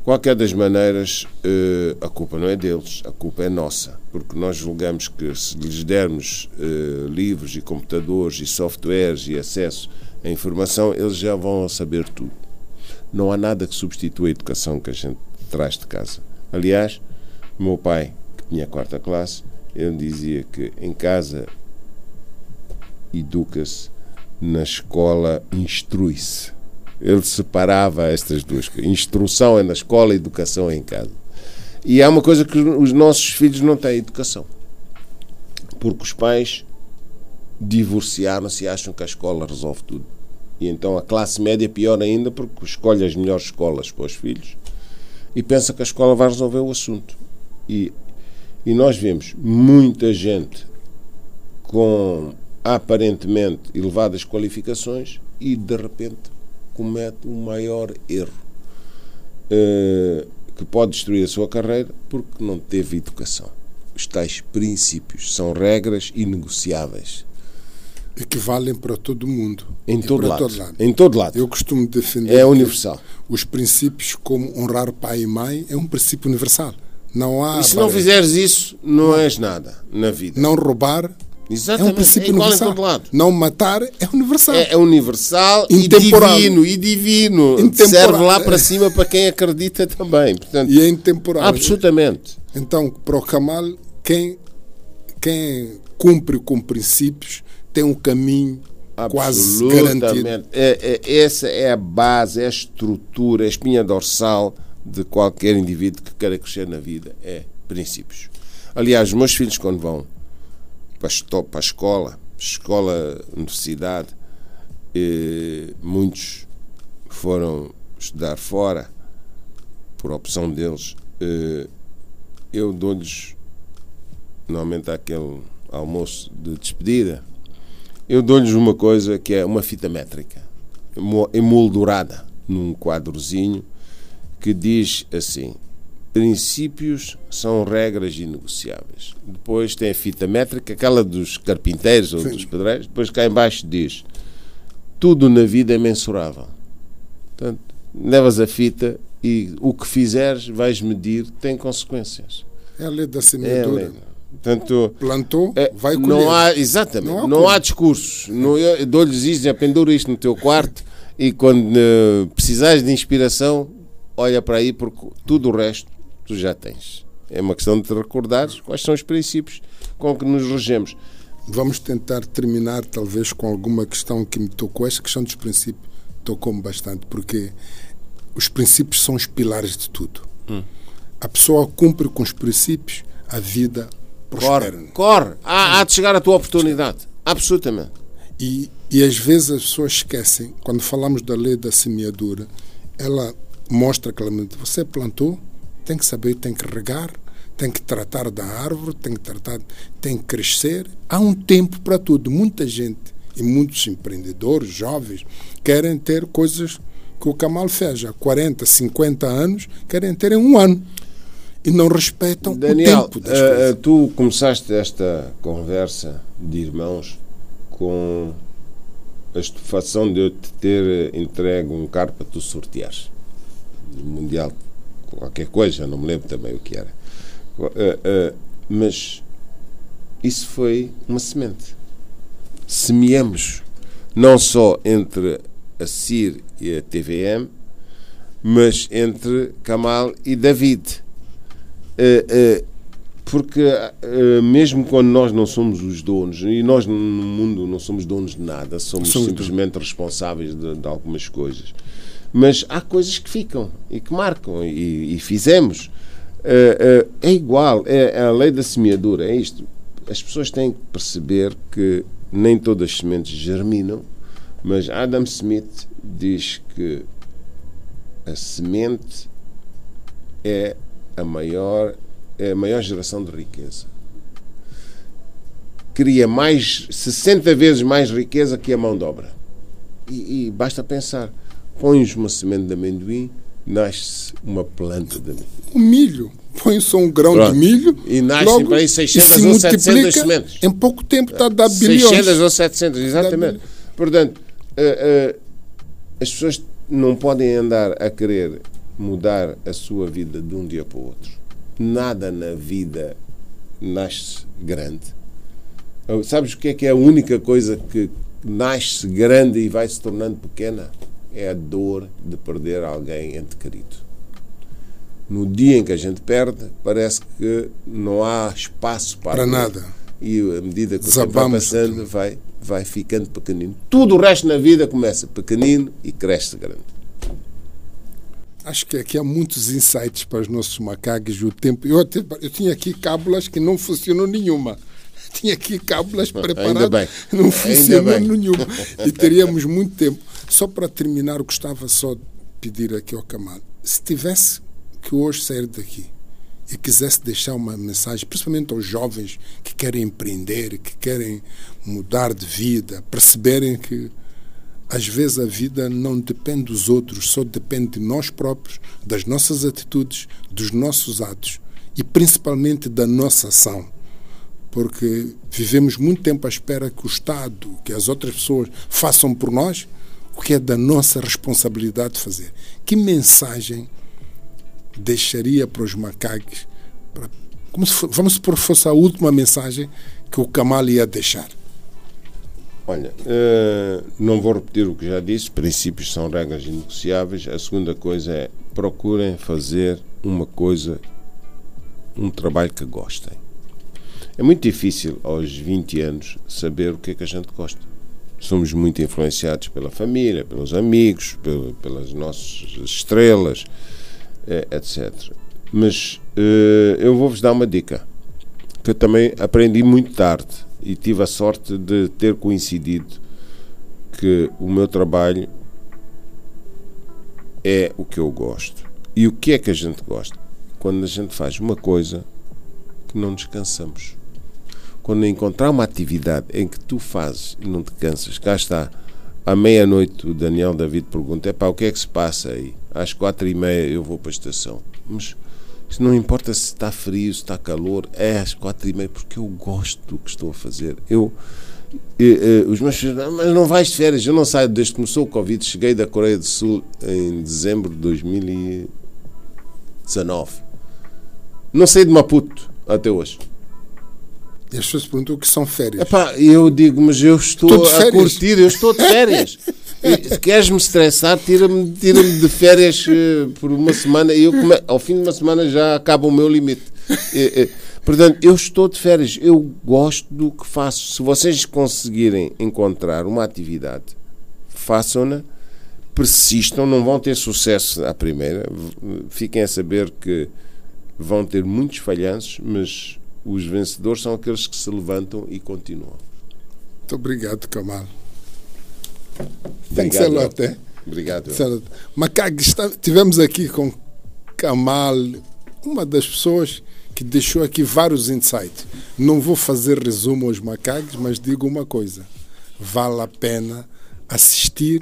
Qualquer das maneiras, eh, a culpa não é deles, a culpa é nossa, porque nós julgamos que se lhes dermos eh, livros e computadores e softwares e acesso à informação, eles já vão saber tudo. Não há nada que substitua a educação que a gente traz de casa. Aliás, meu pai, que tinha a quarta classe, ele dizia que em casa educa-se, na escola instrui-se. Ele separava estas duas coisas. Instrução é na escola, educação é em casa. E há uma coisa que os nossos filhos não têm educação. Porque os pais divorciaram-se e acham que a escola resolve tudo. E então a classe média é pior ainda porque escolhe as melhores escolas para os filhos e pensa que a escola vai resolver o assunto. E, e nós vemos muita gente com aparentemente elevadas qualificações e de repente comete o maior erro eh, que pode destruir a sua carreira porque não teve educação. Os tais princípios são regras inegociáveis e que valem para todo mundo. em todo para lado. todo lado. Em todo lado. Eu costumo defender É universal. os princípios como honrar pai e mãe é um princípio universal. Não há E se não fizeres isso, não és nada na vida. não roubar Exatamente. É um princípio é universal. Não matar é universal. É, é universal e Intemporal. divino, e divino. Intemporal. Serve lá para cima para quem acredita também. Portanto, E é intemporal. absolutamente. Então, para o Kamal, quem, quem cumpre com princípios tem um caminho quase garantido. É, é- essa é a base, é a estrutura, é a espinha dorsal de qualquer indivíduo que queira crescer na vida. É princípios. Aliás, meus filhos, quando vão para a, escola, escola, universidade, eh, muitos foram estudar fora, por opção deles. eh, eu dou-lhes, normalmente, aquele almoço de despedida, eu dou-lhes uma coisa que é uma fita métrica, emo- emoldurada num quadrozinho que diz assim: princípios são regras inegociáveis. Depois tem a fita métrica, aquela dos carpinteiros ou Sim. dos pedreiros. Depois cá embaixo diz: tudo na vida é mensurável. Portanto, levas a fita e o que fizeres vais medir, tem consequências. É a lei da É, semeadura. lembra? Portanto, Plantou, é, vai colher. não há, exatamente, Não há não há, discursos. Não, eu eu dou-lhes isto, já penduro isto no teu quarto e quando eh, precisares de inspiração, olha para aí porque tudo o resto tu já tens. É uma questão de te recordares quais são os princípios com que nos regemos. Vamos tentar terminar, talvez, com alguma questão que me tocou. Esta questão dos princípios tocou-me bastante, porque os princípios são os pilares de tudo. Hum. A pessoa cumpre com os princípios, a vida prospera. Corre, corre. Há, há de chegar a tua oportunidade. Absolutamente. E, e às vezes as pessoas esquecem, quando falamos da lei da semeadura, ela mostra claramente: você plantou, tem que saber, tem que regar, tem que tratar da árvore, tem que tratar, tem que crescer. Há um tempo para tudo. Muita gente e muitos empreendedores, jovens, querem ter coisas que o Kamal fez há 40, 50 anos, querem ter em um ano. E não respeitam Daniel, o tempo das coisas. tu começaste esta conversa de irmãos com a estupefação de eu te ter entregue um carro para tu sorteares. Mundial, qualquer coisa, não me lembro também o que era. Eh, eh, mas isso foi uma semente. Semeamos não só entre a CIR e a TVM, mas entre Kamal e David. Eh, porque mesmo quando nós não somos os donos, e nós no mundo não somos donos de nada, somos Somos simplesmente responsáveis de, de algumas coisas, mas há coisas que ficam e que marcam, e, e fizemos. Eh, eh, é igual, é, é a lei da semeadura, é isto. As pessoas têm que perceber que nem todas as sementes germinam, mas Adam Smith diz que a semente é a maior é a maior geração de riqueza. Cria mais 60 vezes mais riqueza que a mão de obra. E, e basta pensar, pões uma semente de amendoim, nasce uma planta de amendoim. O milho, põe só um grão Pronto. de milho E nascem logo, para aí e 600 se ou 700 multiplica, sementes. Em pouco tempo está a dar bilhões. 600 ou 700, exatamente. Portanto, eh, eh, as pessoas não podem andar a querer mudar a sua vida de um dia para o outro. Nada na vida nasce grande. Sabes o que é que é a única coisa que nasce grande e vai se tornando pequena? É a dor de perder alguém ente querido. No dia em que a gente perde, parece que não há espaço para, Para nada. E à medida que o tempo vai Desabamos passando, vai, vai ficando pequenino. Tudo o resto na vida começa pequenino e cresce grande. Acho que aqui há muitos insights para os nossos macacos. O tempo, eu, até, eu tinha aqui cábulas que não funcionou nenhuma. Tinha aqui cábulas preparadas, não funcionou bem. nenhuma. E teríamos muito tempo. Só para terminar, gostava só de pedir aqui ao Kamal. Se tivesse que hoje sair daqui e quisesse deixar uma mensagem, principalmente aos jovens que querem empreender, que querem mudar de vida, perceberem que às vezes a vida não depende dos outros, só depende de nós próprios, das nossas atitudes, dos nossos atos e principalmente da nossa ação. Porque vivemos muito tempo à espera que o Estado, que as outras pessoas façam por nós o que é da nossa responsabilidade de fazer. Que mensagem deixaria para os macacos? Para, como se vamos supor que fosse a última mensagem que o Kamal ia deixar? Olha, uh, não vou repetir o que já disse, princípios são regras inegociáveis. A segunda coisa é procurem fazer uma coisa, um trabalho que gostem. É muito difícil aos 20 anos saber o que é que a gente gosta. Somos muito influenciados pela família, pelos amigos, pelas nossas estrelas, eh, etc. Mas uh, eu vou-vos dar uma dica que eu também aprendi muito tarde e tive a sorte de ter coincidido que o meu trabalho é o que eu gosto. E o que é que a gente gosta? Quando a gente faz uma coisa que não descansamos. Quando encontrar uma atividade em que tu fazes e não te cansas, cá está. À meia-noite o Daniel David pergunta: é pá, o que é que se passa aí? Às quatro e meia eu vou para a estação. Mas isto não importa se está frio, se está calor, é às quatro e meia, porque eu gosto do que estou a fazer. Eu, os meus filhos, mas não vais de férias, eu não saio desde que começou o Covid. Cheguei da Coreia do Sul em dezembro de 2019. Não saí de Maputo até hoje. E as pessoas perguntam o que são férias. Epá, eu digo, mas eu estou a curtir, eu estou de férias. Se queres-me estressar, tira-me tira de férias uh, por uma semana eu come... ao fim de uma semana já acaba o meu limite. Uh, uh, portanto, eu estou de férias, eu gosto do que faço. Se vocês conseguirem encontrar uma atividade, façam-na, persistam, não vão ter sucesso à primeira. Fiquem a saber que vão ter muitos falhanços, mas os vencedores são aqueles que se levantam e continuam. Muito obrigado, Kamal. Thanks a lot, eh? Obrigado. Macag, tivemos aqui com Kamal, uma das pessoas que deixou aqui vários insights. Não vou fazer resumo aos macaques, mas digo uma coisa: vale a pena assistir,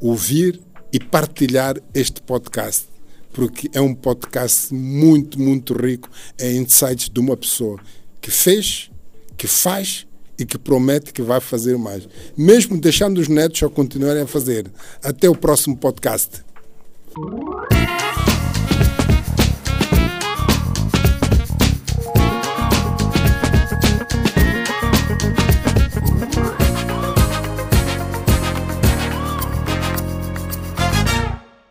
ouvir e partilhar este podcast, porque é um podcast muito, muito rico em insights de uma pessoa que fez, que faz e que promete que vai fazer mais. Mesmo deixando os netos a continuarem a fazer. Até o próximo podcast.